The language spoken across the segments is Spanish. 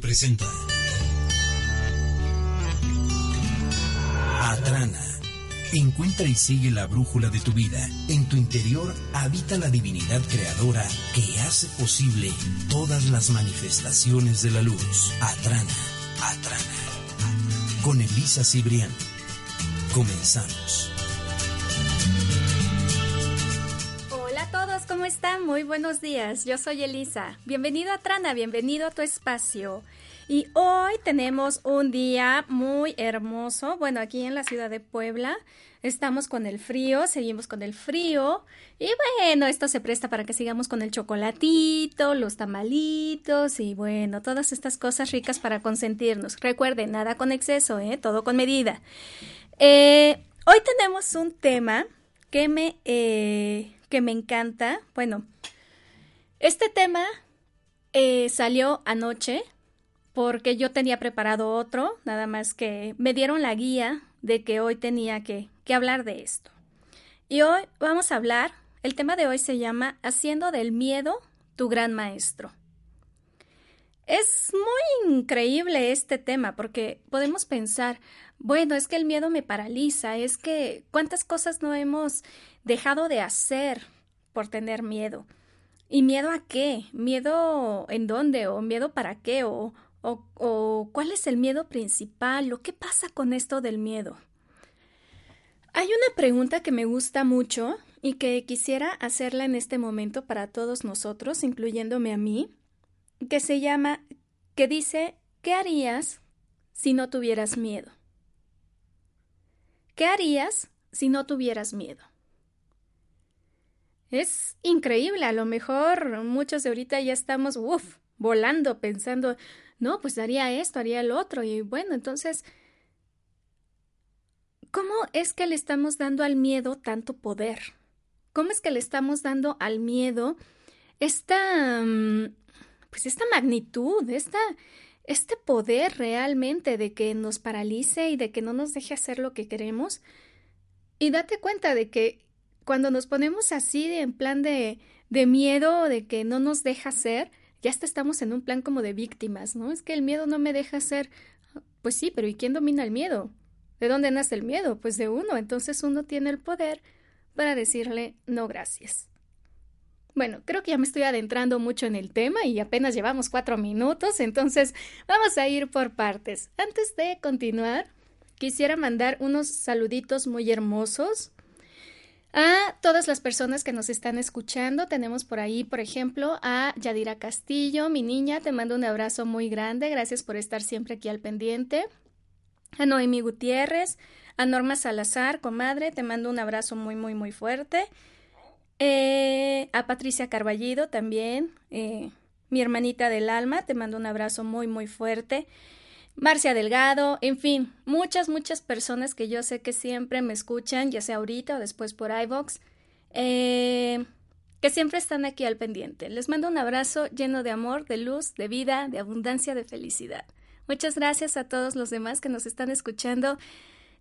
Presenta Atrana. Encuentra y sigue la brújula de tu vida. En tu interior habita la divinidad creadora que hace posible todas las manifestaciones de la luz. Atrana, Atrana. Con Elisa Cibrián. Comenzamos. ¿Cómo están? Muy buenos días. Yo soy Elisa. Bienvenido a Trana, bienvenido a tu espacio. Y hoy tenemos un día muy hermoso. Bueno, aquí en la ciudad de Puebla estamos con el frío, seguimos con el frío. Y bueno, esto se presta para que sigamos con el chocolatito, los tamalitos y bueno, todas estas cosas ricas para consentirnos. Recuerden, nada con exceso, ¿eh? Todo con medida. Eh, hoy tenemos un tema que me, eh, que me encanta. Bueno, este tema eh, salió anoche porque yo tenía preparado otro, nada más que me dieron la guía de que hoy tenía que, que hablar de esto. Y hoy vamos a hablar, el tema de hoy se llama Haciendo del miedo tu gran maestro. Es muy increíble este tema porque podemos pensar, bueno, es que el miedo me paraliza, es que cuántas cosas no hemos dejado de hacer por tener miedo. ¿Y miedo a qué? ¿Miedo en dónde? ¿O miedo para qué? ¿O, o, o cuál es el miedo principal? ¿O qué pasa con esto del miedo? Hay una pregunta que me gusta mucho y que quisiera hacerla en este momento para todos nosotros, incluyéndome a mí, que se llama, que dice, ¿qué harías si no tuvieras miedo? ¿Qué harías si no tuvieras miedo? Es increíble, a lo mejor muchos de ahorita ya estamos, uff, volando, pensando, no, pues haría esto, haría el otro, y bueno, entonces, ¿cómo es que le estamos dando al miedo tanto poder? ¿Cómo es que le estamos dando al miedo esta, pues esta magnitud, esta, este poder realmente de que nos paralice y de que no nos deje hacer lo que queremos? Y date cuenta de que cuando nos ponemos así en plan de, de miedo, de que no nos deja hacer, ya hasta estamos en un plan como de víctimas, ¿no? Es que el miedo no me deja hacer. Pues sí, pero ¿y quién domina el miedo? ¿De dónde nace el miedo? Pues de uno. Entonces uno tiene el poder para decirle no gracias. Bueno, creo que ya me estoy adentrando mucho en el tema y apenas llevamos cuatro minutos, entonces vamos a ir por partes. Antes de continuar, quisiera mandar unos saluditos muy hermosos a todas las personas que nos están escuchando. Tenemos por ahí, por ejemplo, a Yadira Castillo, mi niña, te mando un abrazo muy grande, gracias por estar siempre aquí al pendiente. A Noemi Gutiérrez, a Norma Salazar, comadre, te mando un abrazo muy, muy, muy fuerte. Eh, a Patricia Carballido también, eh, mi hermanita del alma, te mando un abrazo muy, muy fuerte. Marcia Delgado, en fin, muchas, muchas personas que yo sé que siempre me escuchan, ya sea ahorita o después por iVox, eh, que siempre están aquí al pendiente. Les mando un abrazo lleno de amor, de luz, de vida, de abundancia, de felicidad. Muchas gracias a todos los demás que nos están escuchando.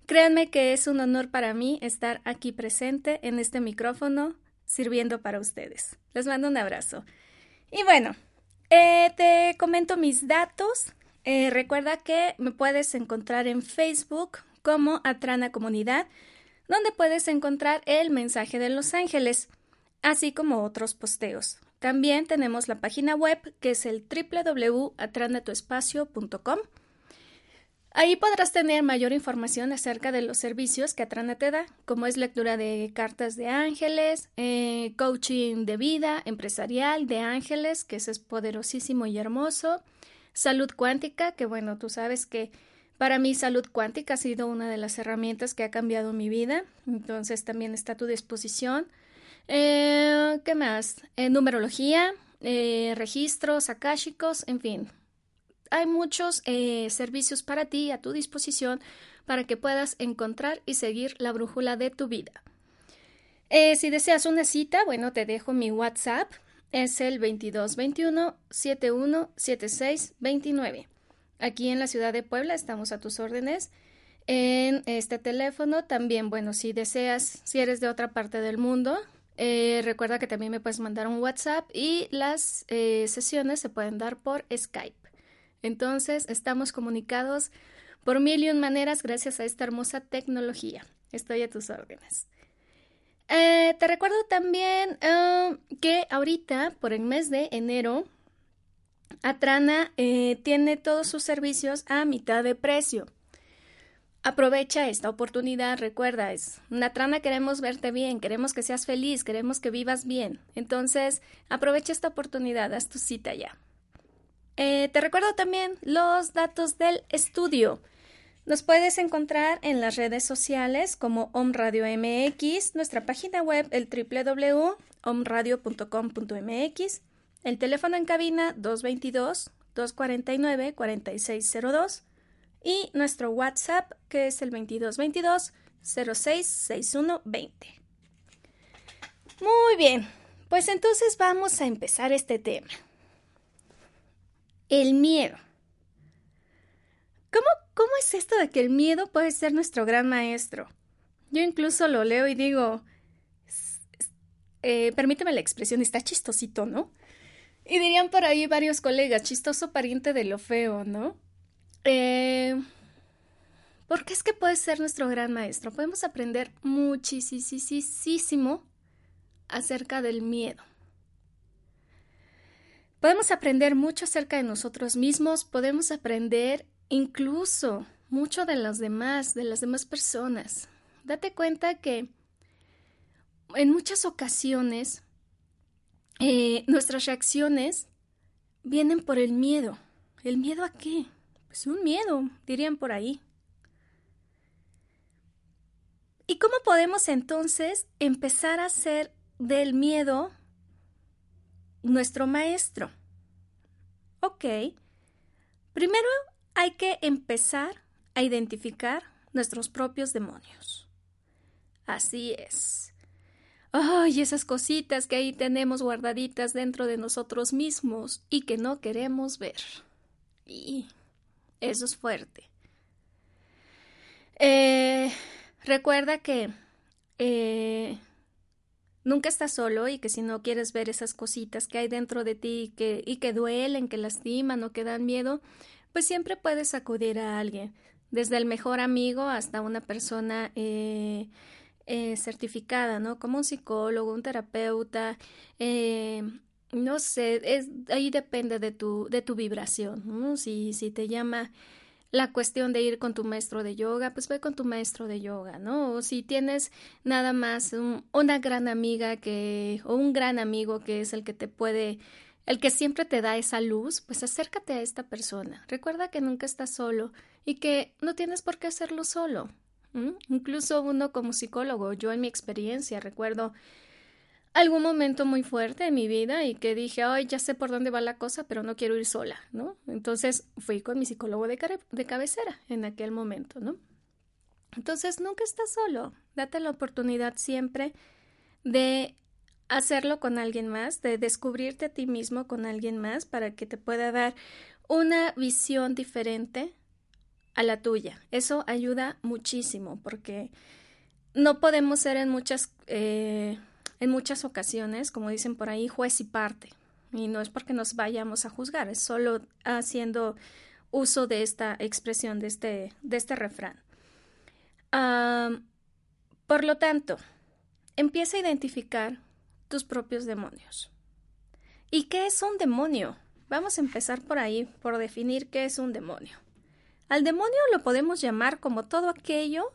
Créanme que es un honor para mí estar aquí presente en este micrófono sirviendo para ustedes. Les mando un abrazo. Y bueno, eh, te comento mis datos. Eh, recuerda que me puedes encontrar en Facebook como Atrana Comunidad, donde puedes encontrar el mensaje de los ángeles, así como otros posteos. También tenemos la página web que es el www.atranatuespacio.com. Ahí podrás tener mayor información acerca de los servicios que Atrana te da, como es lectura de cartas de ángeles, eh, coaching de vida, empresarial de ángeles, que eso es poderosísimo y hermoso, salud cuántica, que bueno, tú sabes que para mí salud cuántica ha sido una de las herramientas que ha cambiado mi vida, entonces también está a tu disposición. Eh, ¿Qué más? Eh, numerología, registros akáshicos, en fin, hay muchos eh, servicios para ti a tu disposición para que puedas encontrar y seguir la brújula de tu vida. Eh, si deseas una cita, bueno, te dejo mi WhatsApp. Es el 2221 717629. Aquí en la ciudad de Puebla estamos a tus órdenes en este teléfono. También, bueno, si deseas, si eres de otra parte del mundo, eh, recuerda que también me puedes mandar un WhatsApp y las sesiones se pueden dar por Skype. Entonces, estamos comunicados por mil y un maneras gracias a esta hermosa tecnología. Estoy a tus órdenes. Eh, te recuerdo también que ahorita, por el mes de enero, Atrana tiene todos sus servicios a mitad de precio. Aprovecha esta oportunidad, recuerda, es una trana, queremos verte bien, queremos que seas feliz, queremos que vivas bien. Entonces, aprovecha esta oportunidad, haz tu cita ya. Eh, te recuerdo también los datos del estudio. Nos puedes encontrar en las redes sociales como Om Radio MX, nuestra página web el www.omradio.com.mx, el teléfono en cabina 222 249 4602 y nuestro WhatsApp que es el 2222 066120. Muy bien, pues entonces vamos a empezar este tema. El miedo. ¿Cómo, ¿Cómo es esto de que el miedo puede ser nuestro gran maestro? Yo incluso lo leo y digo, eh, permíteme la expresión, está chistosito, ¿no? Y dirían por ahí varios colegas, chistoso pariente de lo feo, ¿no? Eh, porque es que puede ser nuestro gran maestro. Podemos aprender muchísimo acerca del miedo. Podemos aprender mucho acerca de nosotros mismos, podemos aprender incluso mucho de los demás, de las demás personas. Date cuenta que en muchas ocasiones eh, nuestras reacciones vienen por el miedo. ¿El miedo a qué? Pues un miedo, dirían por ahí. ¿Y cómo podemos entonces empezar a hacer del miedo nuestro maestro? Ok, primero hay que empezar a identificar nuestros propios demonios. Así es. Ay, esas cositas que ahí tenemos guardaditas dentro de nosotros mismos y que no queremos ver. Y eso es fuerte. Eh, recuerda que eh, nunca estás solo y que si no quieres ver esas cositas que hay dentro de ti y que, y que duelen, que lastiman o que dan miedo, pues siempre puedes acudir a alguien, desde el mejor amigo hasta una persona eh, certificada, ¿no? Como un psicólogo, un terapeuta, no sé, es, ahí depende de tu, de tu vibración, ¿no? Si, si te llama la cuestión de ir con tu maestro de yoga, pues ve con tu maestro de yoga, ¿no? O si tienes nada más una gran amiga que, o un gran amigo que es el que te puede, el que siempre te da esa luz, pues acércate a esta persona. Recuerda que nunca estás solo y que no tienes por qué hacerlo solo. Incluso uno como psicólogo, yo en mi experiencia recuerdo algún momento muy fuerte en mi vida y que dije, ay, ya sé por dónde va la cosa, pero no quiero ir sola, ¿no? Entonces fui con mi psicólogo de, de cabecera en aquel momento, ¿no? Entonces nunca estás solo, date la oportunidad siempre de hacerlo con alguien más, de descubrirte a ti mismo con alguien más para que te pueda dar una visión diferente a la tuya. Eso ayuda muchísimo porque no podemos ser en muchas... Eh, en muchas ocasiones, como dicen por ahí, juez y parte. Y no es porque nos vayamos a juzgar, es solo haciendo uso de esta expresión, de este, de este refrán. por lo tanto, empieza a identificar tus propios demonios. ¿Y qué es un demonio? Vamos a empezar por ahí, por definir qué es un demonio. Al demonio lo podemos llamar como todo aquello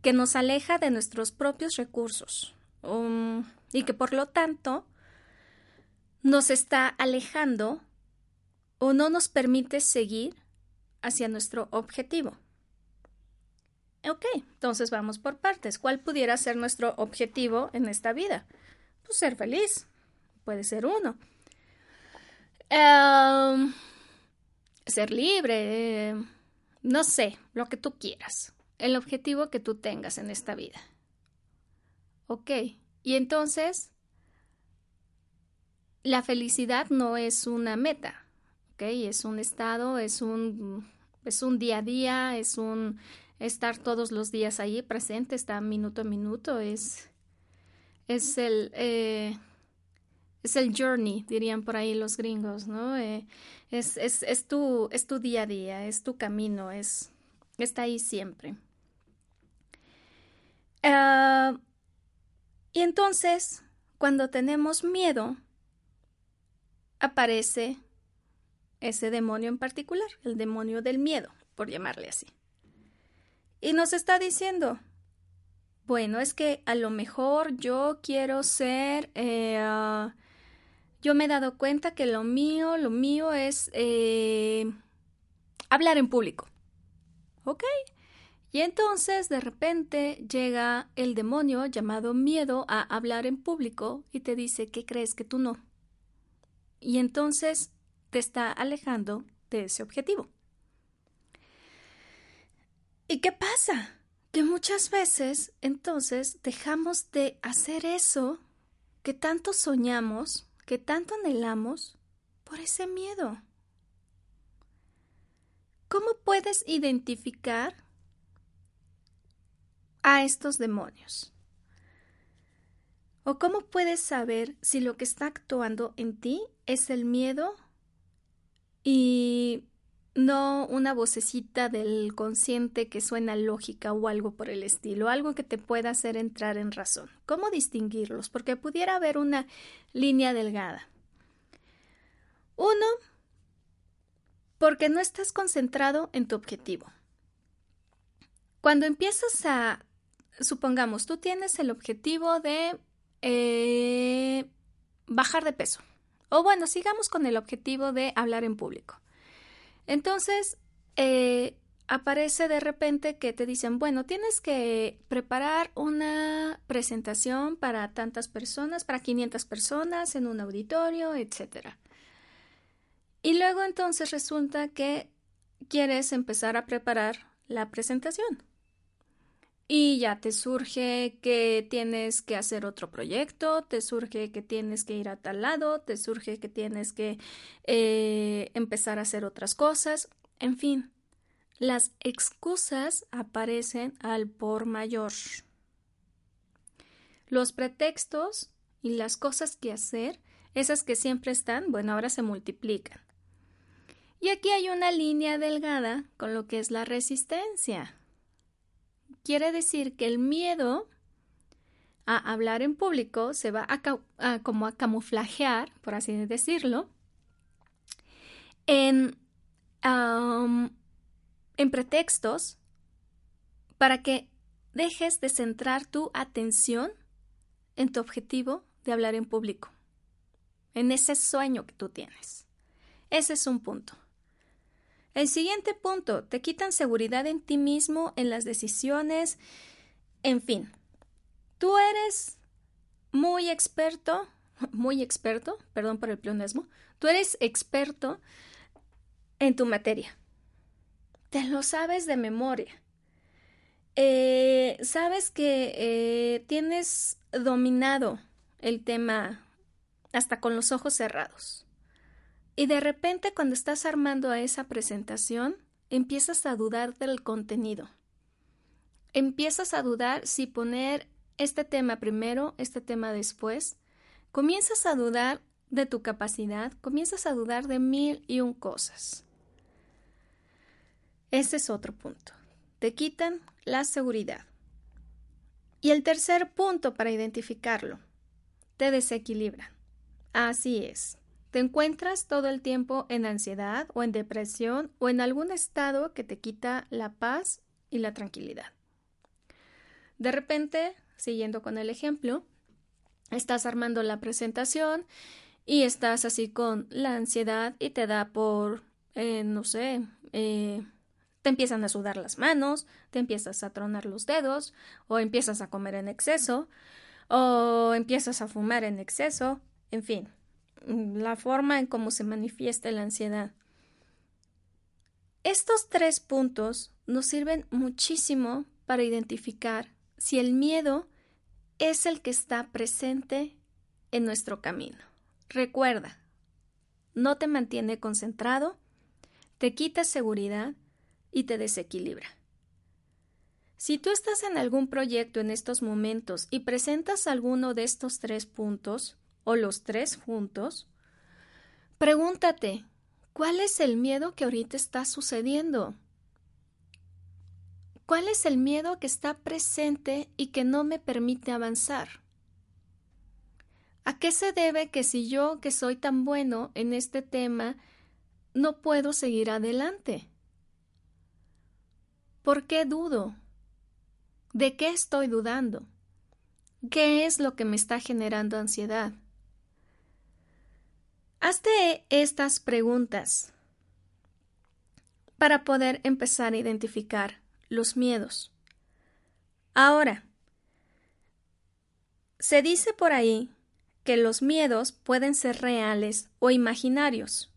que nos aleja de nuestros propios recursos, Um, y que por lo tanto nos está alejando o no nos permite seguir hacia nuestro objetivo. Ok, entonces vamos por partes. ¿Cuál pudiera ser nuestro objetivo en esta vida? Pues ser feliz. Puede ser uno. Um, ser libre, no sé, lo que tú quieras, el objetivo que tú tengas en esta vida. Ok, y entonces la felicidad no es una meta, ok, es un estado, es un, es un día a día, es un estar todos los días ahí presente, está minuto a minuto, es, es el... Eh, es el journey, dirían por ahí los gringos, ¿no? Eh, es, es, es, tu, es tu día a día, es tu camino, es, está ahí siempre. Ah, y entonces, cuando tenemos miedo, aparece ese demonio en particular, el demonio del miedo, por llamarle así. Y nos está diciendo, bueno, es que a lo mejor yo quiero ser, eh, ah, yo me he dado cuenta que lo mío, lo mío es eh, hablar en público. ¿Ok? Y entonces de repente llega el demonio llamado miedo a hablar en público y te dice que crees que tú no. Y entonces te está alejando de ese objetivo. ¿Y qué pasa? Que muchas veces entonces dejamos de hacer eso que tanto soñamos, que tanto anhelamos, por ese miedo. ¿Cómo puedes identificar a estos demonios? ¿O cómo puedes saber si lo que está actuando en ti es el miedo y no una vocecita del consciente que suena lógica o algo por el estilo, algo que te pueda hacer entrar en razón? ¿Cómo distinguirlos? Porque pudiera haber una línea delgada. Uno, porque no estás concentrado en tu objetivo. Cuando empiezas a supongamos, tú tienes el objetivo de eh, bajar de peso. O bueno, sigamos con el objetivo de hablar en público. Entonces, eh, aparece de repente que te dicen, bueno, tienes que preparar una presentación para tantas personas, para 500 personas en un auditorio, etc. Y luego entonces resulta que quieres empezar a preparar la presentación y ya te surge que tienes que hacer otro proyecto, te surge que tienes que ir a tal lado, te surge que tienes que eh, empezar a hacer otras cosas, en fin, las excusas aparecen al por mayor. Los pretextos y las cosas que hacer, esas que siempre están, bueno, ahora se multiplican. Y aquí hay una línea delgada con lo que es la resistencia quiere decir que el miedo a hablar en público se va a, como a camuflajear, por así decirlo, en, en pretextos para que dejes de centrar tu atención en tu objetivo de hablar en público, en ese sueño que tú tienes. Ese es un punto. El siguiente punto, te quitan seguridad en ti mismo, en las decisiones, en fin. Tú eres muy experto, muy experto, perdón por el pleonasmo, tú eres experto en tu materia. Te lo sabes de memoria. Eh, sabes que eh, tienes dominado el tema hasta con los ojos cerrados. Y de repente cuando estás armando a esa presentación, empiezas a dudar del contenido. Empiezas a dudar si poner este tema primero, este tema después. Comienzas a dudar de tu capacidad, comienzas a dudar de mil y un cosas. Ese es otro punto. Te quitan la seguridad. Y el tercer punto para identificarlo, te desequilibran. Así es. Te encuentras todo el tiempo en ansiedad o en depresión o en algún estado que te quita la paz y la tranquilidad. De repente, siguiendo con el ejemplo, estás armando la presentación y estás así con la ansiedad y te da por, eh, no sé, eh, te empiezan a sudar las manos, te empiezas a tronar los dedos, o empiezas a comer en exceso, o empiezas a fumar en exceso, en fin, la forma en cómo se manifiesta la ansiedad. estos tres puntos nos sirven muchísimo para identificar si el miedo es el que está presente en nuestro camino. Recuerda, no te mantiene concentrado, te quita seguridad y te desequilibra. Si tú estás en algún proyecto en estos momentos y presentas alguno de estos tres puntos, o los tres juntos, pregúntate, ¿cuál es el miedo que ahorita está sucediendo? ¿Cuál es el miedo que está presente y que no me permite avanzar? ¿A qué se debe que si yo, que soy tan bueno en este tema, no puedo seguir adelante? ¿Por qué dudo? ¿De qué estoy dudando? ¿Qué es lo que me está generando ansiedad? Hazte estas preguntas para poder empezar a identificar los miedos. Ahora, se dice por ahí que los miedos pueden ser reales o imaginarios.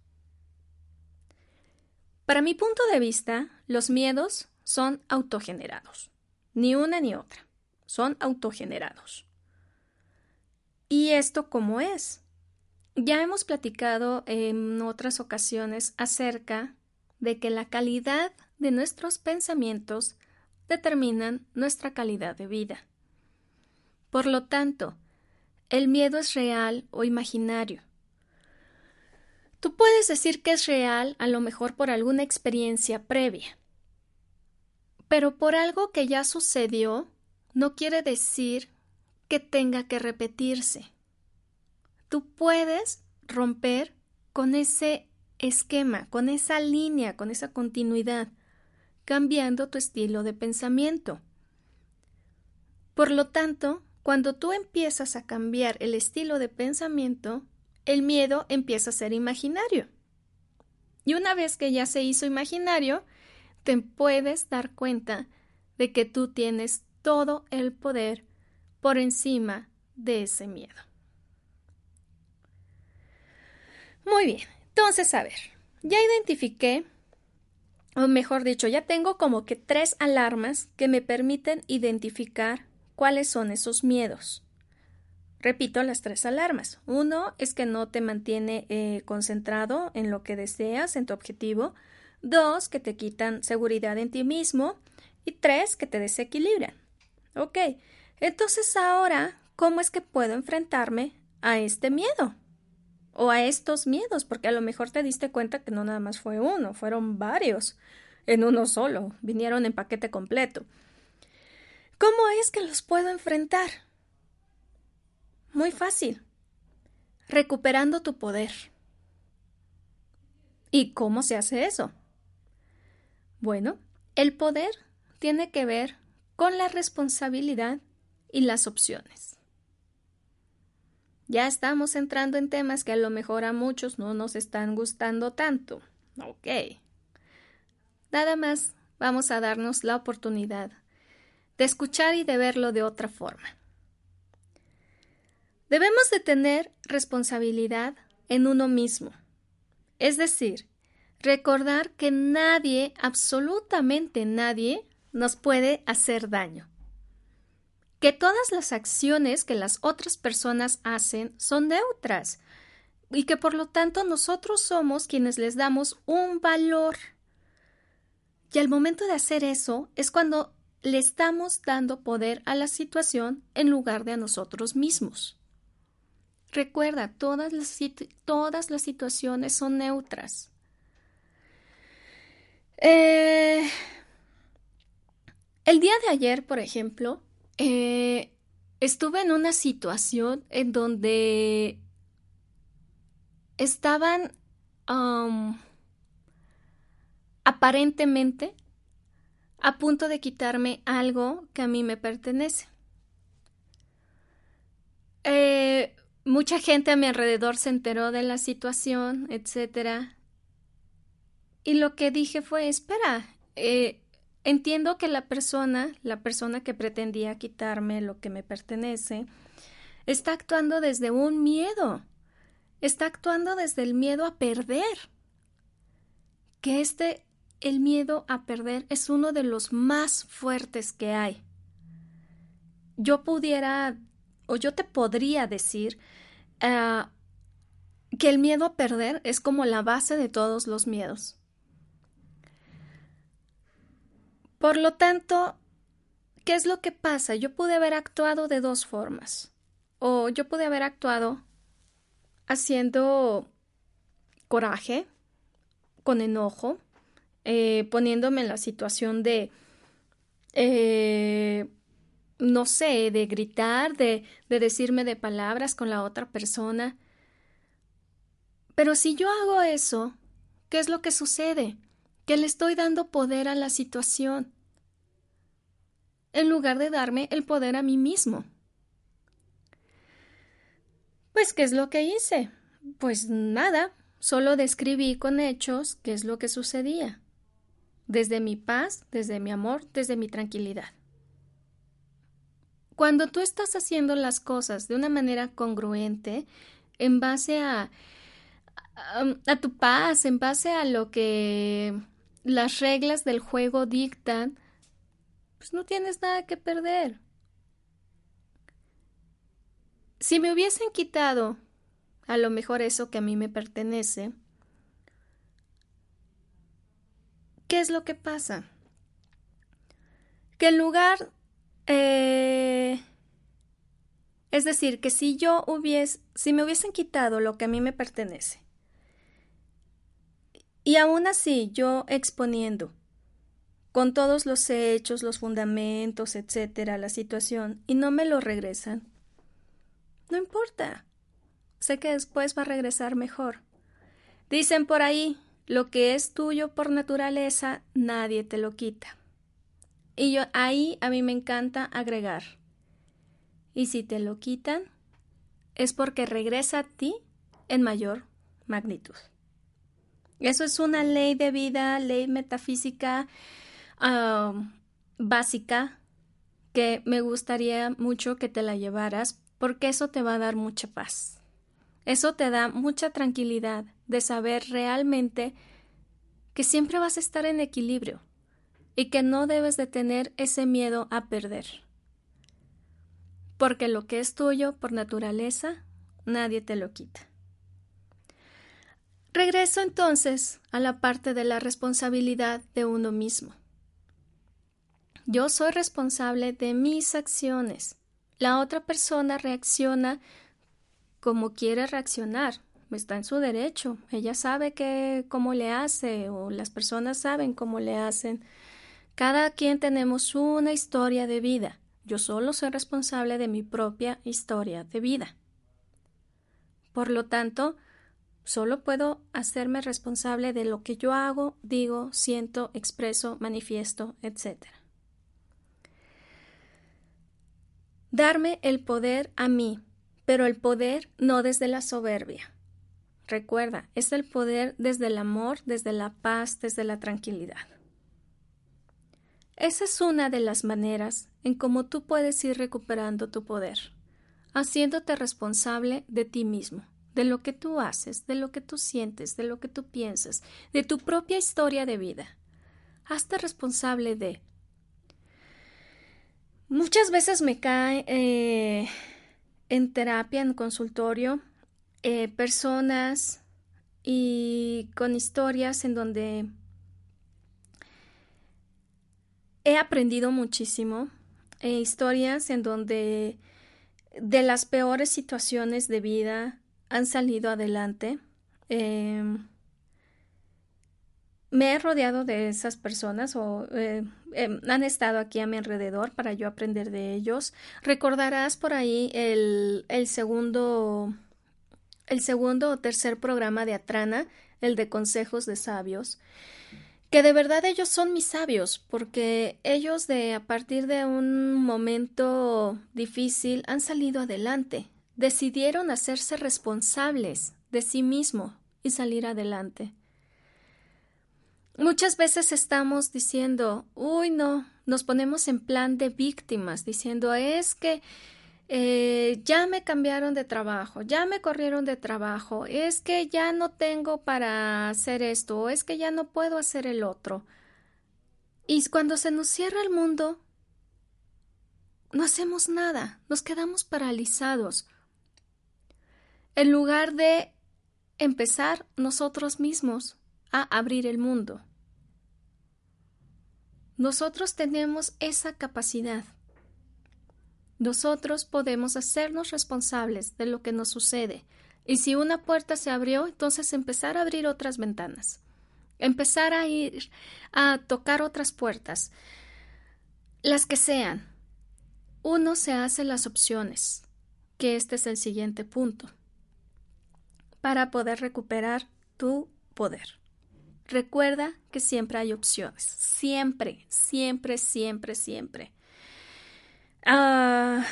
Para mi punto de vista, los miedos son autogenerados. Ni una ni otra. Son autogenerados. ¿Y esto cómo es? Ya hemos platicado en otras ocasiones acerca de que la calidad de nuestros pensamientos determinan nuestra calidad de vida. Por lo tanto, el miedo es real o imaginario. Tú puedes decir que es real a lo mejor por alguna experiencia previa, pero por algo que ya sucedió, no quiere decir que tenga que repetirse. Tú puedes romper con ese esquema, con esa línea, con esa continuidad, cambiando tu estilo de pensamiento. Por lo tanto, cuando tú empiezas a cambiar el estilo de pensamiento, el miedo empieza a ser imaginario. Y una vez que ya se hizo imaginario, te puedes dar cuenta de que tú tienes todo el poder por encima de ese miedo. Muy bien, entonces a ver, ya identifiqué, o mejor dicho, ya tengo como que tres alarmas que me permiten identificar cuáles son esos miedos. Repito las tres alarmas. Uno es que no te mantiene eh, concentrado en lo que deseas, en tu objetivo. Dos, que te quitan seguridad en ti mismo. Y tres, que te desequilibran. Ok, entonces ahora, ¿cómo es que puedo enfrentarme a este miedo? O a estos miedos, porque a lo mejor te diste cuenta que no nada más fue uno, fueron varios en uno solo, vinieron en paquete completo. ¿Cómo es que los puedo enfrentar? Muy fácil. Recuperando tu poder. ¿Y cómo se hace eso? Bueno, el poder tiene que ver con la responsabilidad y las opciones. Ya estamos entrando en temas que a lo mejor a muchos no nos están gustando tanto. Ok. Nada más vamos a darnos la oportunidad de escuchar y de verlo de otra forma. Debemos de tener responsabilidad en uno mismo. Es decir, recordar que nadie, absolutamente nadie, nos puede hacer daño. Que todas las acciones que las otras personas hacen son neutras y que por lo tanto nosotros somos quienes les damos un valor. Y al momento de hacer eso es cuando le estamos dando poder a la situación en lugar de a nosotros mismos. Recuerda, todas las, todas las situaciones son neutras. Eh, el día de ayer, por ejemplo, eh, estuve en una situación en donde estaban um, aparentemente a punto de quitarme algo que a mí me pertenece. Eh, mucha gente a mi alrededor se enteró de la situación, etcétera. Y lo que dije fue, espera, eh, entiendo que la persona, la persona que pretendía quitarme lo que me pertenece, está actuando desde un miedo, está actuando desde el miedo a perder. Que este el miedo a perder es uno de los más fuertes que hay. Yo pudiera, o yo te podría decir, uh, que el miedo a perder es como la base de todos los miedos. Por lo tanto, ¿qué es lo que pasa? Yo pude haber actuado de dos formas. O yo pude haber actuado haciendo coraje, con enojo, eh, poniéndome en la situación de, eh, no sé, de gritar, de, de decirme de palabras con la otra persona. Pero si yo hago eso, ¿qué es lo que sucede? Que le estoy dando poder a la situación, en lugar de darme el poder a mí mismo. Pues, ¿qué es lo que hice? Pues nada, solo describí con hechos qué es lo que sucedía, desde mi paz, desde mi amor, desde mi tranquilidad. Cuando tú estás haciendo las cosas de una manera congruente, en base a a tu paz, en base a lo que las reglas del juego dictan, pues no tienes nada que perder. Si me hubiesen quitado a lo mejor eso que a mí me pertenece, ¿qué es lo que pasa? Que en lugar... Eh, es decir, que si yo hubiese, si me hubiesen quitado lo que a mí me pertenece, y aún así, yo exponiendo con todos los hechos, los fundamentos, etcétera, la situación, y no me lo regresan, no importa. Sé que después va a regresar mejor. Dicen por ahí, lo que es tuyo por naturaleza, nadie te lo quita. Y yo ahí a mí me encanta agregar. Y si te lo quitan, es porque regresa a ti en mayor magnitud. Eso es una ley de vida, ley metafísica básica que me gustaría mucho que te la llevaras porque eso te va a dar mucha paz. Eso te da mucha tranquilidad de saber realmente que siempre vas a estar en equilibrio y que no debes de tener ese miedo a perder. Porque lo que es tuyo por naturaleza, nadie te lo quita. Regreso entonces a la parte de la responsabilidad de uno mismo. Yo soy responsable de mis acciones. La otra persona reacciona como quiere reaccionar. Está en su derecho. Ella sabe que cómo le hace o las personas saben cómo le hacen. Cada quien tenemos una historia de vida. Yo solo soy responsable de mi propia historia de vida. Por lo tanto, Solo puedo hacerme responsable de lo que yo hago, digo, siento, expreso, manifiesto, etc. Darme el poder a mí, pero el poder no desde la soberbia. Recuerda, es el poder desde el amor, desde la paz, desde la tranquilidad. Esa es una de las maneras en cómo tú puedes ir recuperando tu poder, haciéndote responsable de ti mismo de lo que tú haces, de lo que tú sientes, de lo que tú piensas, de tu propia historia de vida. Hazte responsable de. Muchas veces me cae eh, en terapia, en consultorio, eh, personas y con historias en donde he aprendido muchísimo, eh, historias en donde de las peores situaciones de vida han salido adelante. Em, me he rodeado de esas personas o eh, em, han estado aquí a mi alrededor para yo aprender de ellos. Recordarás por ahí el, el segundo el segundo o tercer programa de Atrana, el de consejos de sabios, que de verdad ellos son mis sabios, porque ellos de a partir de un momento difícil han salido adelante, decidieron hacerse responsables de sí mismo y salir adelante. Muchas veces estamos diciendo, uy, no, nos ponemos en plan de víctimas, diciendo, es que eh, ya me cambiaron de trabajo, ya me corrieron de trabajo, es que ya no tengo para hacer esto, o es que ya no puedo hacer el otro. Y cuando se nos cierra el mundo, no hacemos nada, nos quedamos paralizados. En lugar de empezar nosotros mismos a abrir el mundo. Nosotros tenemos esa capacidad. Nosotros podemos hacernos responsables de lo que nos sucede. Y si una puerta se abrió, entonces empezar a abrir otras ventanas. Empezar a ir a tocar otras puertas. Las que sean. Uno se hace las opciones, que este es el siguiente punto, para poder recuperar tu poder. Recuerda que siempre hay opciones. Siempre, siempre, siempre, siempre. Ah,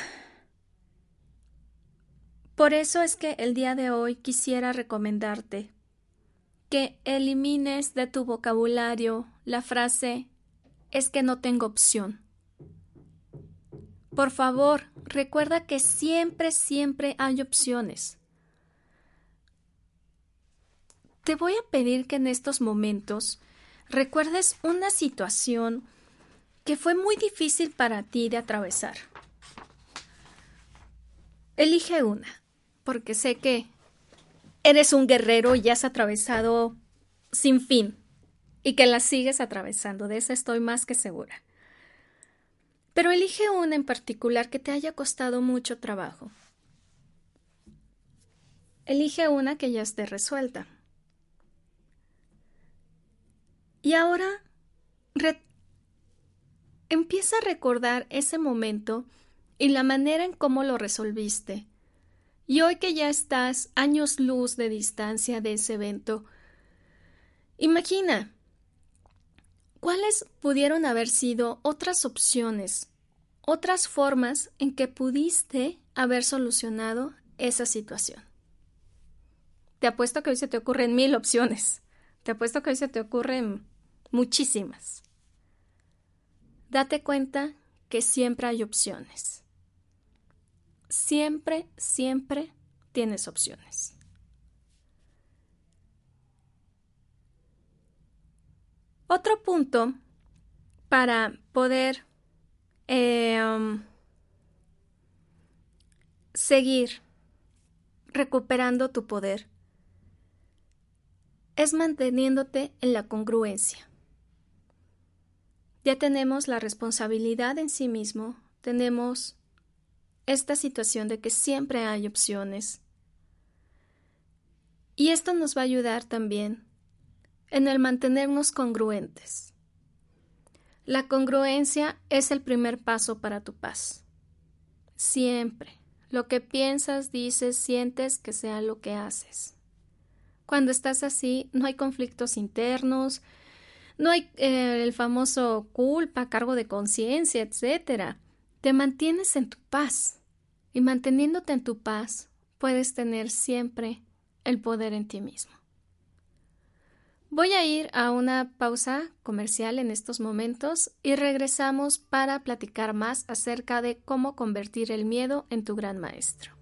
por eso es que el día de hoy quisiera recomendarte que elimines de tu vocabulario la frase es que no tengo opción. Por favor, recuerda que siempre, siempre hay opciones. Te voy a pedir que en estos momentos recuerdes una situación que fue muy difícil para ti de atravesar. Elige una, porque sé que eres un guerrero y has atravesado sin fin y que la sigues atravesando, de eso estoy más que segura. Pero elige una en particular que te haya costado mucho trabajo. Elige una que ya esté resuelta. Y ahora empieza a recordar ese momento y la manera en cómo lo resolviste. Y hoy que ya estás años luz de distancia de ese evento, imagina cuáles pudieron haber sido otras opciones, otras formas en que pudiste haber solucionado esa situación. Te apuesto que hoy se te ocurren mil opciones. Te apuesto que hoy se te ocurren muchísimas date cuenta que siempre hay opciones. Siempre, siempre tienes opciones. Otro punto para poder um, seguir recuperando tu poder es manteniéndote en la congruencia. Ya tenemos la responsabilidad en sí mismo, tenemos esta situación de que siempre hay opciones. Y esto nos va a ayudar también en el mantenernos congruentes. La congruencia es el primer paso para tu paz. Siempre. Lo que piensas, dices, sientes, que sea lo que haces. Cuando estás así, no hay conflictos internos, no hay eh, el famoso culpa, cargo de conciencia, etcétera. Te mantienes en tu paz. Y manteniéndote en tu paz, puedes tener siempre el poder en ti mismo. Voy a ir a una pausa comercial en estos momentos y regresamos para platicar más acerca de cómo convertir el miedo en tu gran maestro.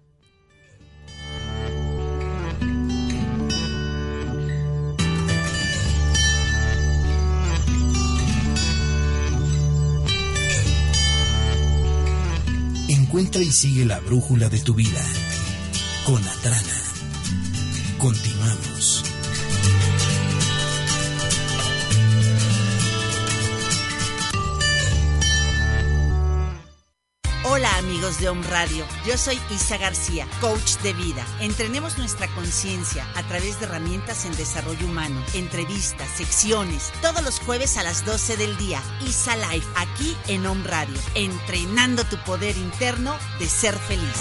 Encuentra y sigue la brújula de tu vida con Atrana. Continuamos. De Home Radio, yo soy Isa García, coach de vida. Entrenemos nuestra conciencia a través de herramientas en desarrollo humano, entrevistas, secciones, todos los jueves a las 12 del día. Isa Live, aquí en Home Radio, entrenando tu poder interno de ser feliz.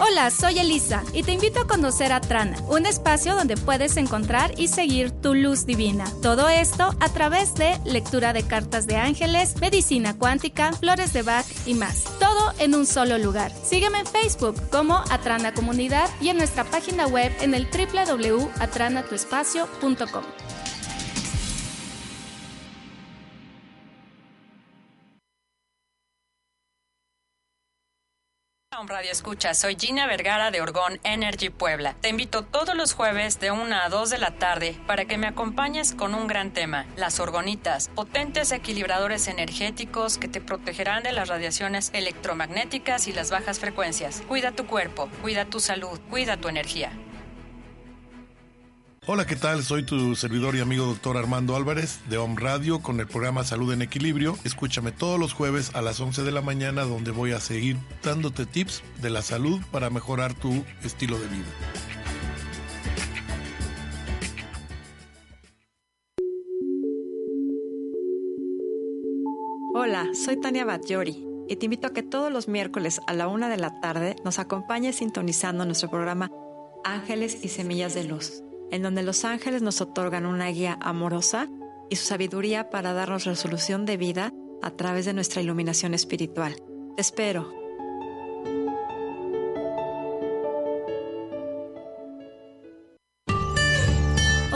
Hola, soy Elisa y te invito a conocer a Trana, un espacio donde puedes encontrar y seguir tu luz divina. Todo esto a través de lectura de cartas de ángeles, medicina cuántica, flores de Bach y más. Todo en un solo lugar. Sígueme en Facebook como Atrana Comunidad y en nuestra página web en el www.atranatuespacio.com. Radio Escucha, soy Gina Vergara de Orgón Energy Puebla. Te invito todos los jueves de 1 a 2 de la tarde para que me acompañes con un gran tema, las orgonitas, potentes equilibradores energéticos que te protegerán de las radiaciones electromagnéticas y las bajas frecuencias. Cuida tu cuerpo, cuida tu salud, cuida tu energía. Hola, ¿qué tal? Soy tu servidor y amigo doctor Armando Álvarez de Home Radio con el programa Salud en Equilibrio. Escúchame todos los jueves a las 11 de la mañana donde voy a seguir dándote tips de la salud para mejorar tu estilo de vida. Hola, soy Tania Batllori y te invito a que todos los miércoles a la una de la tarde nos acompañes sintonizando nuestro programa Ángeles y Semillas de Luz en donde los ángeles nos otorgan una guía amorosa y su sabiduría para darnos resolución de vida a través de nuestra iluminación espiritual. Espero.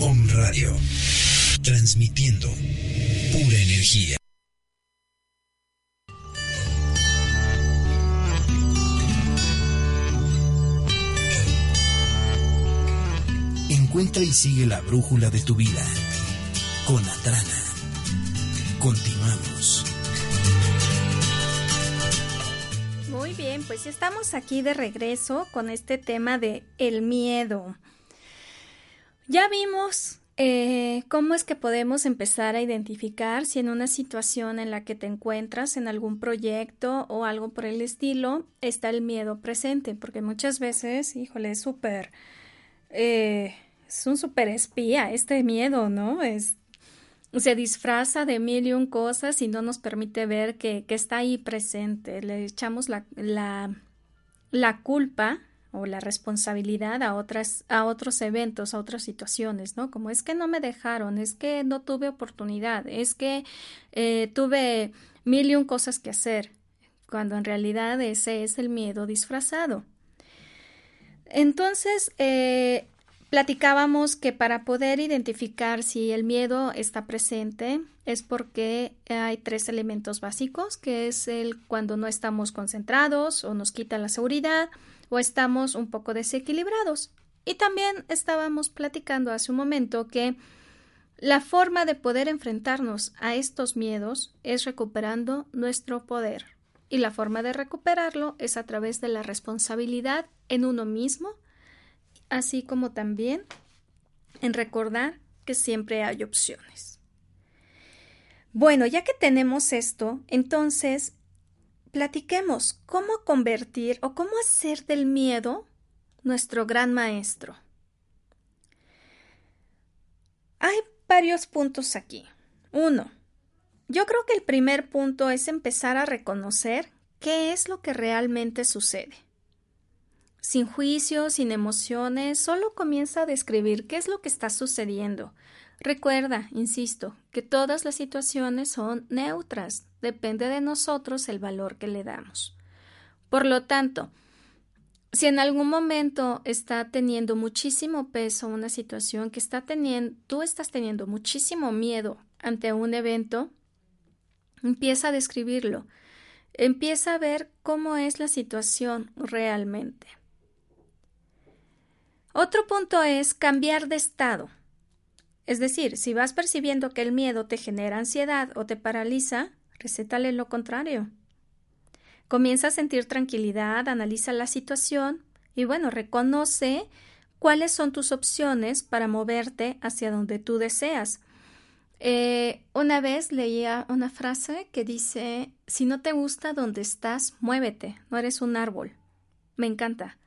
Om Radio. Transmitiendo pura energía. Encuentra y sigue la brújula de tu vida. Con Atrana. Continuamos. Bien, pues estamos aquí de regreso con este tema de el miedo. Ya vimos eh, cómo es que podemos empezar a identificar si en una situación en la que te encuentras, en algún proyecto o algo por el estilo, está el miedo presente, porque muchas veces, híjole, es súper, eh, es un súper espía este miedo, ¿no? Es se disfraza de mil y un cosas y no nos permite ver que, que está ahí presente. Le echamos la, la, la, culpa o la responsabilidad a otras, a otros eventos, a otras situaciones, ¿no? Como es que no me dejaron, es que no tuve oportunidad, es que eh, tuve mil y un cosas que hacer, cuando en realidad ese es el miedo disfrazado. Entonces, eh, Platicábamos que para poder identificar si el miedo está presente es porque hay tres elementos básicos, que es el cuando no estamos concentrados o nos quita la seguridad o estamos un poco desequilibrados. Y también estábamos platicando hace un momento que la forma de poder enfrentarnos a estos miedos es recuperando nuestro poder. Y la forma de recuperarlo es a través de la responsabilidad en uno mismo así como también en recordar que siempre hay opciones. Bueno, ya que tenemos esto, entonces platiquemos cómo convertir o cómo hacer del miedo nuestro gran maestro. Hay varios puntos aquí. Uno, yo creo que el primer punto es empezar a reconocer qué es lo que realmente sucede sin juicio, sin emociones, solo comienza a describir qué es lo que está sucediendo. Recuerda, insisto, que todas las situaciones son neutras, depende de nosotros el valor que le damos. Por lo tanto, si en algún momento está teniendo muchísimo peso una situación que está teniendo, tú estás teniendo muchísimo miedo ante un evento, empieza a describirlo, empieza a ver cómo es la situación realmente. Otro punto es cambiar de estado. Es decir, si vas percibiendo que el miedo te genera ansiedad o te paraliza, recétale lo contrario. Comienza a sentir tranquilidad, analiza la situación y bueno, reconoce cuáles son tus opciones para moverte hacia donde tú deseas. Eh, una vez leía una frase que dice, si no te gusta donde estás, muévete, no eres un árbol. Me encanta.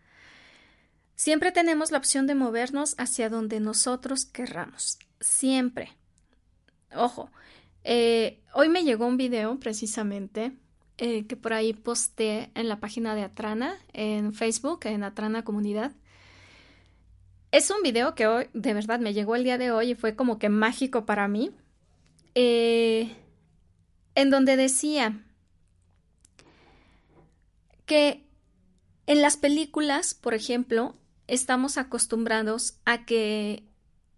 Siempre tenemos la opción de movernos hacia donde nosotros querramos. Siempre. Ojo, eh, hoy me llegó un video precisamente eh, que por ahí posté en la página de Atrana, en Facebook, en Atrana Comunidad. Es un video que hoy, de verdad, me llegó el día de hoy y fue como que mágico para mí. Eh, en donde decía que en las películas, por ejemplo, estamos acostumbrados a que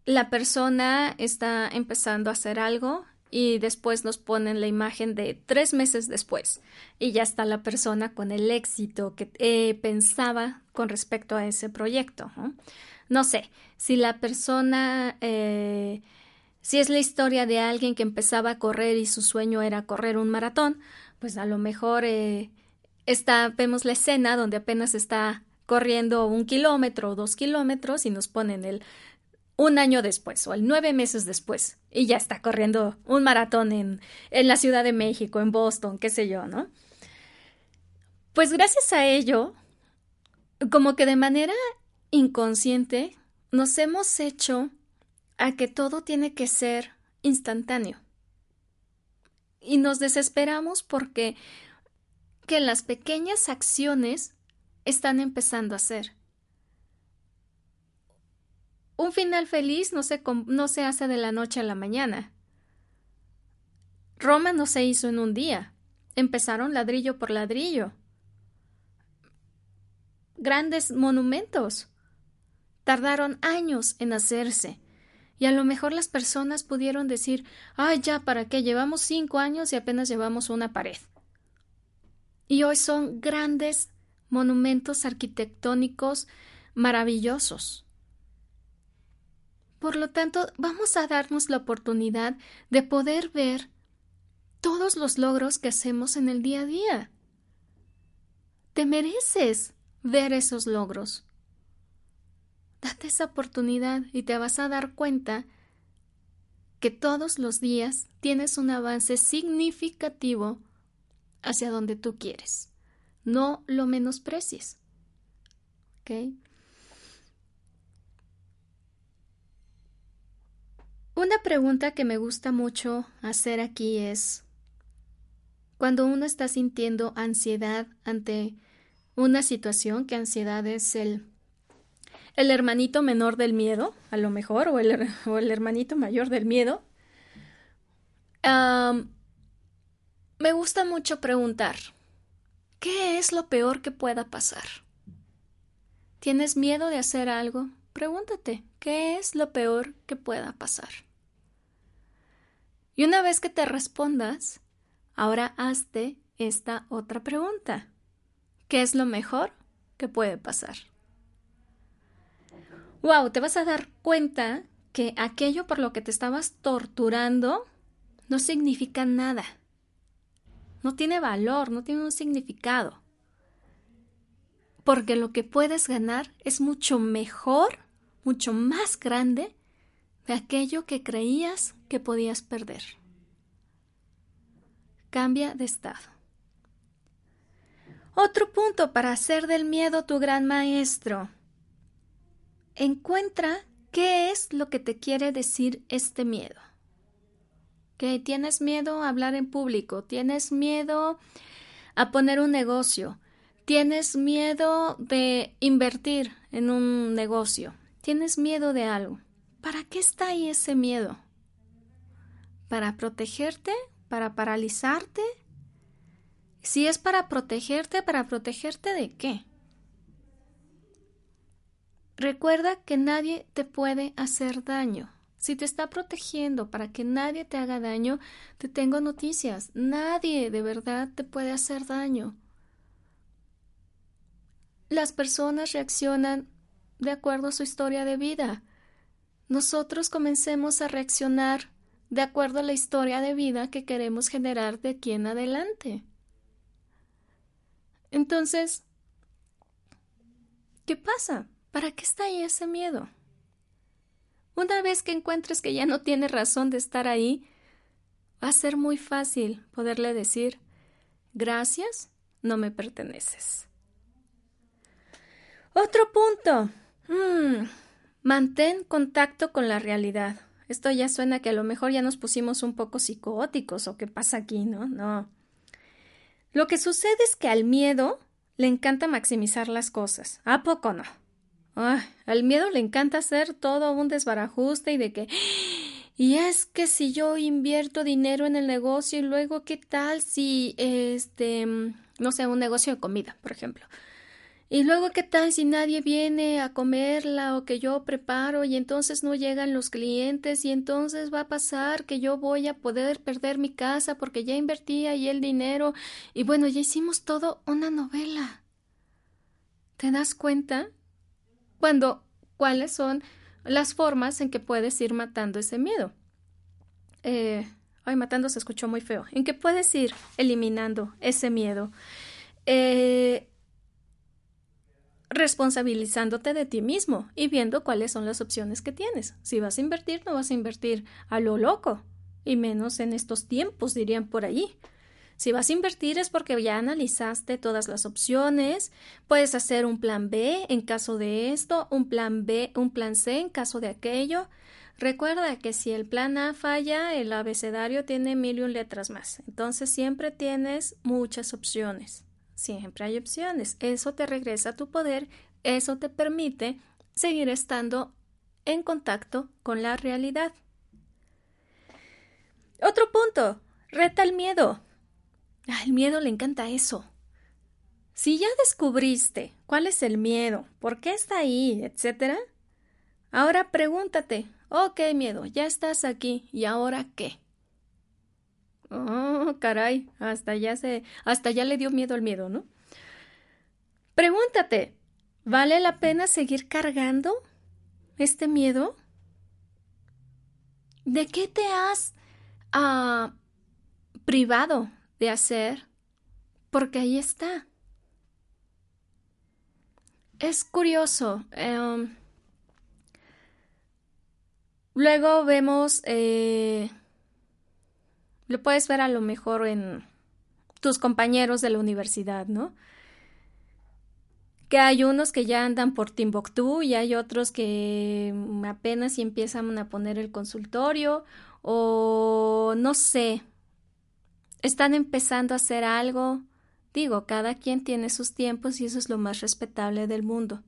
la persona está empezando a hacer algo y después nos ponen la imagen de tres meses después y ya está la persona con el éxito que eh, pensaba con respecto a ese proyecto. No, sé, si la persona, eh, si es la historia de alguien que empezaba a correr y su sueño era correr un maratón, pues a lo mejor eh, está, vemos la escena donde apenas está corriendo un kilómetro o dos kilómetros y nos ponen el un año después o el nueve meses después y ya está corriendo un maratón en, en la Ciudad de México, en Boston, qué sé yo, ¿no? Pues gracias a ello, como que de manera inconsciente, nos hemos hecho a que todo tiene que ser instantáneo. Y nos desesperamos porque que las pequeñas acciones están empezando a ser. Un final feliz no se, no se hace de la noche a la mañana. Roma no se hizo en un día. Empezaron ladrillo por ladrillo. Grandes monumentos. Tardaron años en hacerse. Y a lo mejor las personas pudieron decir, ay, ya, ¿para qué? Llevamos cinco años y apenas llevamos una pared. Y hoy son grandes monumentos arquitectónicos maravillosos. Por lo tanto, vamos a darnos la oportunidad de poder ver todos los logros que hacemos en el día a día. Te mereces ver esos logros. Date esa oportunidad y te vas a dar cuenta que todos los días tienes un avance significativo hacia donde tú quieres. No lo menosprecies. ¿Ok? Una pregunta que me gusta mucho hacer aquí es, cuando uno está sintiendo ansiedad ante una situación, que ansiedad es el, el hermanito menor del miedo, a lo mejor, o el, o el hermanito mayor del miedo, me gusta mucho preguntar, ¿qué es lo peor que pueda pasar? ¿Tienes miedo de hacer algo? Pregúntate, ¿qué es lo peor que pueda pasar? Y una vez que te respondas, ahora hazte esta otra pregunta. ¿Qué es lo mejor que puede pasar? Wow, te vas a dar cuenta que aquello por lo que te estabas torturando no significa nada no tiene valor, no tiene un significado. Porque lo que puedes ganar es mucho mejor, mucho más grande de aquello que creías que podías perder. Cambia de estado. Otro punto para hacer del miedo tu gran maestro. Encuentra qué es lo que te quiere decir este miedo tienes miedo a hablar en público, tienes miedo a poner un negocio, tienes miedo de invertir en un negocio, tienes miedo de algo. ¿Para qué está ahí ese miedo? ¿Para protegerte? ¿Para paralizarte? Si es para protegerte, ¿para protegerte de qué? Recuerda que nadie te puede hacer daño. Si te está protegiendo para que nadie te haga daño, te tengo noticias. Nadie de verdad te puede hacer daño. Las personas reaccionan de acuerdo a su historia de vida. Nosotros comencemos a reaccionar de acuerdo a la historia de vida que queremos generar de aquí en adelante. Entonces, ¿qué pasa? ¿Para qué está ahí ese miedo? Una vez que encuentres que ya no tiene razón de estar ahí, va a ser muy fácil poderle decir, gracias, no me perteneces. Otro punto. Mm, mantén contacto con la realidad. Esto ya suena que a lo mejor ya nos pusimos un poco psicóticos o qué pasa aquí, ¿no? No. Lo que sucede es que al miedo le encanta maximizar las cosas. ¿A poco no? Al miedo le encanta hacer todo un desbarajuste y de que y es que si yo invierto dinero en el negocio y luego qué tal si este no sé, un negocio de comida, por ejemplo. Y luego, ¿qué tal si nadie viene a comerla o que yo preparo y entonces no llegan los clientes y entonces va a pasar que yo voy a poder perder mi casa porque ya invertí ahí el dinero y bueno, ya hicimos todo una novela. ¿Te das cuenta? Cuando, ¿cuáles son las formas en que puedes ir matando ese miedo? Eh, ay, matando se escuchó muy feo. ¿En qué puedes ir eliminando ese miedo? Eh, responsabilizándote de ti mismo y viendo cuáles son las opciones que tienes. Si vas a invertir, no vas a invertir a lo loco, y menos en estos tiempos, dirían por allí. Si vas a invertir es porque ya analizaste todas las opciones, puedes hacer un plan B en caso de esto, un plan B, un plan C en caso de aquello. Recuerda que si el plan A falla, el abecedario tiene mil y un letras más. Entonces siempre tienes muchas opciones. Siempre hay opciones. Eso te regresa a tu poder, eso te permite seguir estando en contacto con la realidad. Otro punto, reta el miedo. Al miedo le encanta eso. Si ya descubriste cuál es el miedo, por qué está ahí, etcétera, ahora pregúntate, ok miedo, ya estás aquí, ¿y ahora qué? Oh, caray, hasta ya se, hasta ya le dio miedo al miedo, ¿no? Pregúntate, ¿vale la pena seguir cargando este miedo? ¿De qué te has ah, privado de hacer? Porque ahí está. Es curioso. Em, luego vemos eh, lo puedes ver a lo mejor en tus compañeros de la universidad, ¿no? Que hay unos que ya andan por Timbuktu y hay otros que apenas y empiezan a poner el consultorio o no sé, están empezando a hacer algo. Digo, cada quien tiene sus tiempos y eso es lo más respetable del mundo.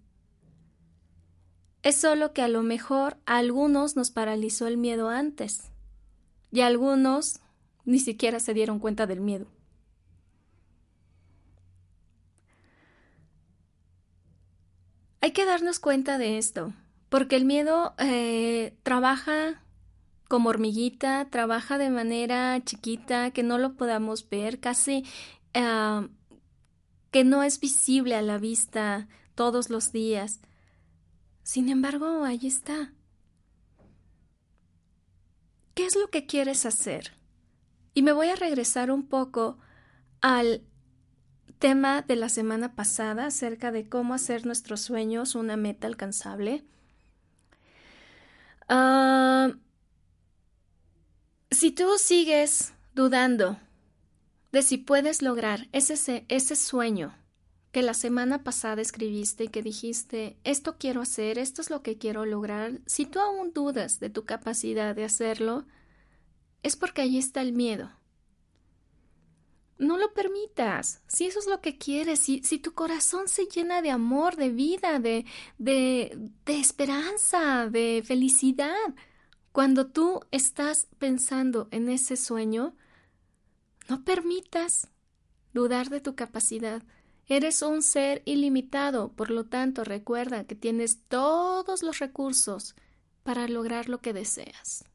Es solo que a lo mejor a algunos nos paralizó el miedo antes y a algunos ni siquiera se dieron cuenta del miedo. Hay que darnos cuenta de esto, porque el miedo eh, trabaja como hormiguita, trabaja de manera chiquita, que no lo podamos ver, casi ah, que no es visible a la vista todos los días. Sin embargo, ahí está. ¿Qué es lo que quieres hacer? Y me voy a regresar un poco al tema de la semana pasada acerca de cómo hacer nuestros sueños una meta alcanzable. Ah, si tú sigues dudando de si puedes lograr ese, ese sueño que la semana pasada escribiste y que dijiste, esto quiero hacer, esto es lo que quiero lograr, si tú aún dudas de tu capacidad de hacerlo, es porque ahí está el miedo. No lo permitas. Si eso es lo que quieres, si, si tu corazón se llena de amor, de vida, de, de, de esperanza, de felicidad, cuando tú estás pensando en ese sueño, no permitas dudar de tu capacidad. Eres un ser ilimitado, por lo tanto recuerda que tienes todos los recursos para lograr lo que deseas.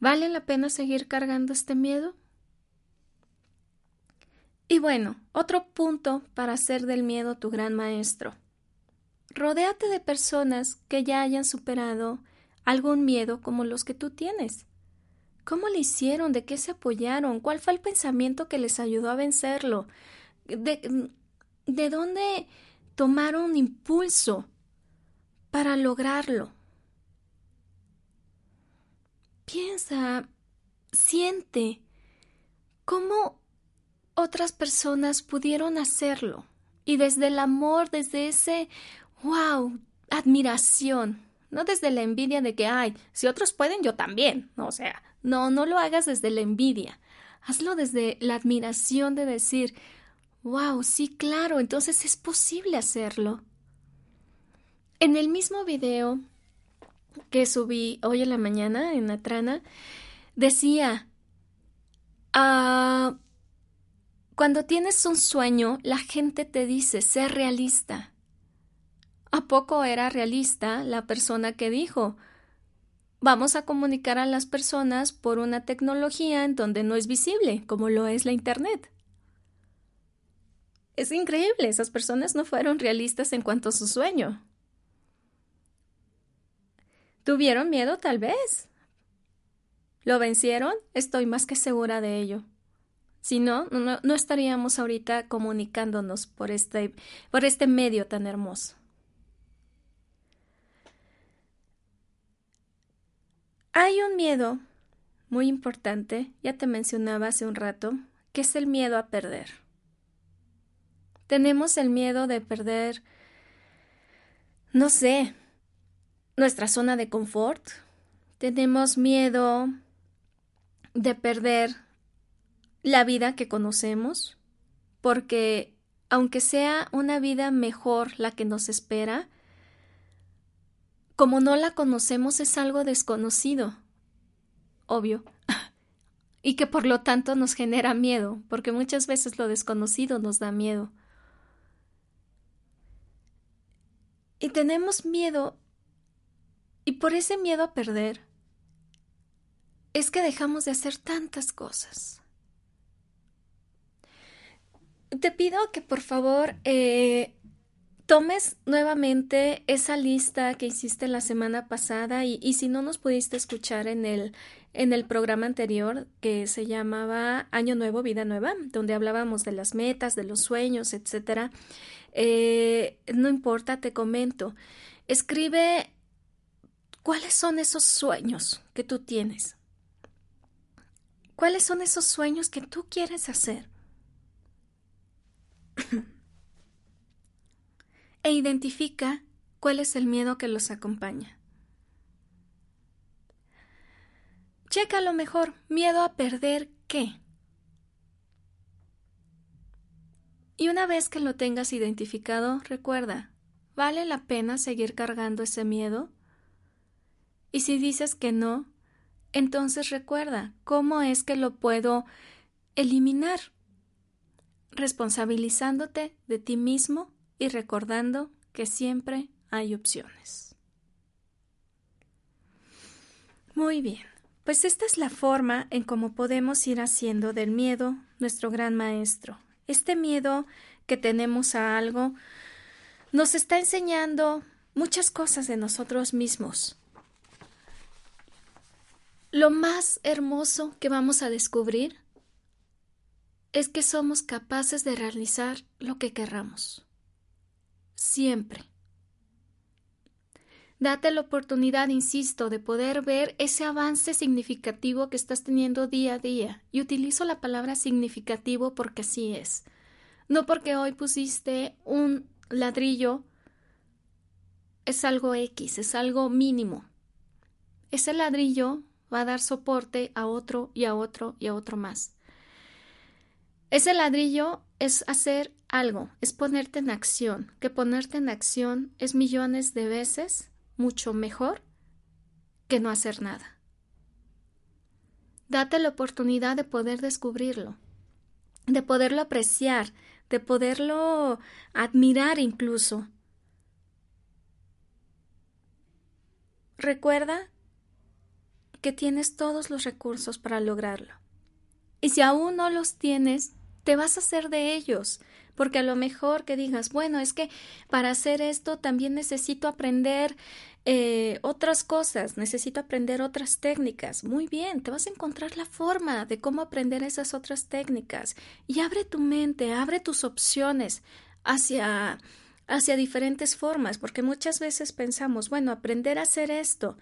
¿Vale la pena seguir cargando este miedo? Y bueno, otro punto para hacer del miedo tu gran maestro. Rodéate de personas que ya hayan superado algún miedo como los que tú tienes. ¿Cómo le hicieron? ¿De qué se apoyaron? ¿Cuál fue el pensamiento que les ayudó a vencerlo? ¿De, de dónde tomar un impulso para lograrlo. Piensa, siente cómo otras personas pudieron hacerlo y desde el amor, desde ese wow, admiración, no desde la envidia de que, ay, si otros pueden, yo también. O sea, no, no lo hagas desde la envidia. Hazlo desde la admiración de decir, wow, sí, claro, entonces es posible hacerlo. En el mismo video que subí hoy en la mañana en Atrana, decía, ah, cuando tienes un sueño, la gente te dice, sé realista. ¿A poco era realista la persona que dijo vamos a comunicar a las personas por una tecnología en donde no es visible, como lo es la Internet? Es increíble, esas personas no fueron realistas en cuanto a su sueño. ¿Tuvieron miedo tal vez? ¿Lo vencieron? Estoy más que segura de ello. Si no, no, estaríamos ahorita comunicándonos por este, por este medio tan hermoso. Hay un miedo muy importante, ya te mencionaba hace un rato, que es el miedo a perder. Tenemos el miedo de perder, no sé, nuestra zona de confort. Tenemos miedo de perder la vida que conocemos, porque aunque sea una vida mejor la que nos espera, como no la conocemos es algo desconocido, obvio, y que por lo tanto nos genera miedo, porque muchas veces lo desconocido nos da miedo. Y tenemos miedo, y por ese miedo a perder, es que dejamos de hacer tantas cosas. Te pido que por favor eh, tomes nuevamente esa lista que hiciste la semana pasada y, si no nos pudiste escuchar en el, en el programa anterior que se llamaba Año Nuevo, Vida Nueva, donde hablábamos de las metas, de los sueños, etcétera. Eh, no importa, te comento. Escribe cuáles son esos sueños que tú tienes. ¿Cuáles son esos sueños que tú quieres hacer? e identifica cuál es el miedo que los acompaña. Checa lo mejor, miedo a perder qué. Y una vez que lo tengas identificado, recuerda, ¿vale la pena seguir cargando ese miedo? Y si dices que no, entonces recuerda cómo es que lo puedo eliminar, responsabilizándote de ti mismo y recordando que siempre hay opciones. Muy bien, pues esta es la forma en cómo podemos ir haciendo del miedo nuestro gran maestro. Este miedo que tenemos a algo nos está enseñando muchas cosas de nosotros mismos. Lo más hermoso que vamos a descubrir es que somos capaces de realizar lo que querramos siempre. Date la oportunidad, insisto, de poder ver ese avance significativo que estás teniendo día a día. Y utilizo la palabra significativo porque así es. No porque hoy pusiste un ladrillo es algo X, es algo mínimo. Ese ladrillo va a dar soporte a otro y a otro y a otro más. Ese ladrillo es hacer algo, es ponerte en acción, que ponerte en acción es millones de veces mucho mejor que no hacer nada. Date la oportunidad de poder descubrirlo, de poderlo apreciar, de poderlo admirar incluso. Recuerda que tienes todos los recursos para lograrlo. Y si aún no los tienes, te vas a hacer de ellos, porque a lo mejor que digas, bueno, es que para hacer esto también necesito aprender eh, otras cosas, necesito aprender otras técnicas. Muy bien, te vas a encontrar la forma de cómo aprender esas otras técnicas. Y abre tu mente, abre tus opciones hacia hacia diferentes formas, porque muchas veces pensamos, bueno, aprender a hacer esto,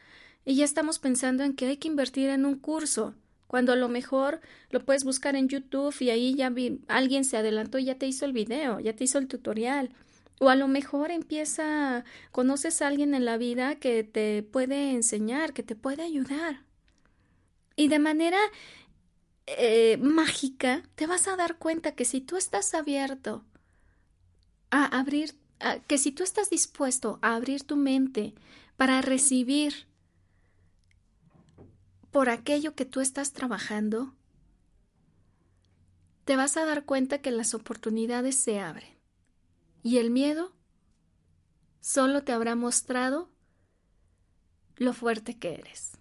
y ya estamos pensando en que hay que invertir en un curso, cuando a lo mejor lo puedes buscar en YouTube y ahí ya vi, alguien se adelantó y ya te hizo el video, ya te hizo el tutorial. O a lo mejor empieza, conoces a alguien en la vida que te puede enseñar, que te puede ayudar. Y de manera eh, mágica te vas a dar cuenta que si tú estás abierto a abrir, que si tú estás dispuesto a abrir tu mente para recibir por aquello que tú estás trabajando, te vas a dar cuenta que las oportunidades se abren y el miedo solo te habrá mostrado lo fuerte que eres.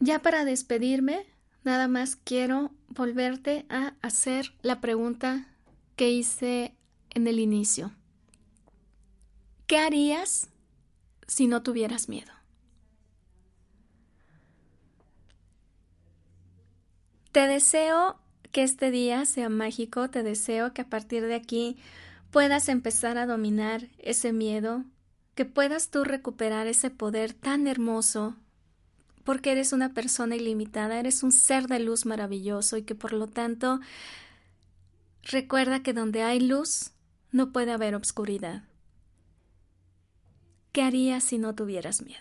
Ya para despedirme, nada más quiero volverte a hacer la pregunta que hice en el inicio. ¿Qué harías si no tuvieras miedo. Te deseo que este día sea mágico, te deseo que a partir de aquí puedas empezar a dominar ese miedo, que puedas tú recuperar ese poder tan hermoso, porque eres una persona ilimitada, eres un ser de luz maravilloso y que por lo tanto recuerda que donde hay luz no puede haber obscuridad. ¿Qué harías si no tuvieras miedo?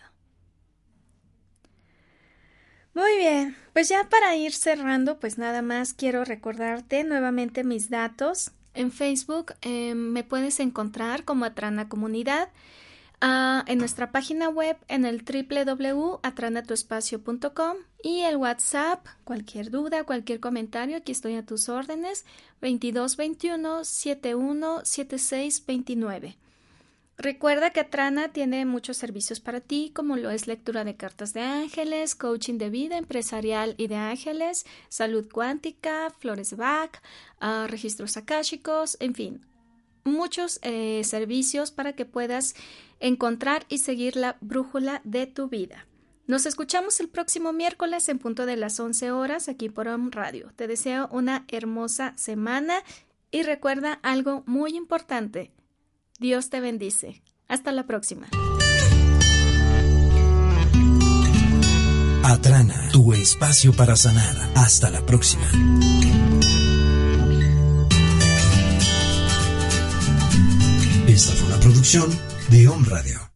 Muy bien, pues ya para ir cerrando, pues nada más quiero recordarte nuevamente mis datos. En Facebook em, me puedes encontrar como Atrana Comunidad. Ah, en nuestra página web en el www.atranatuespacio.com y el WhatsApp, cualquier duda, cualquier comentario, aquí estoy a tus órdenes, 2221 717629. Recuerda que Atrana tiene muchos servicios para ti, como lo es lectura de cartas de ángeles, coaching de vida empresarial y de ángeles, salud cuántica, flores de Bach, ah, registros akáshicos, en fin, muchos eh, servicios para que puedas encontrar y seguir la brújula de tu vida. Nos escuchamos el próximo miércoles en punto de las 11 horas aquí por Om Radio. Te deseo una hermosa semana y recuerda algo muy importante. Dios te bendice. Hasta la próxima. Atrana, tu espacio para sanar. Hasta la próxima. Esta fue una producción de Home Radio.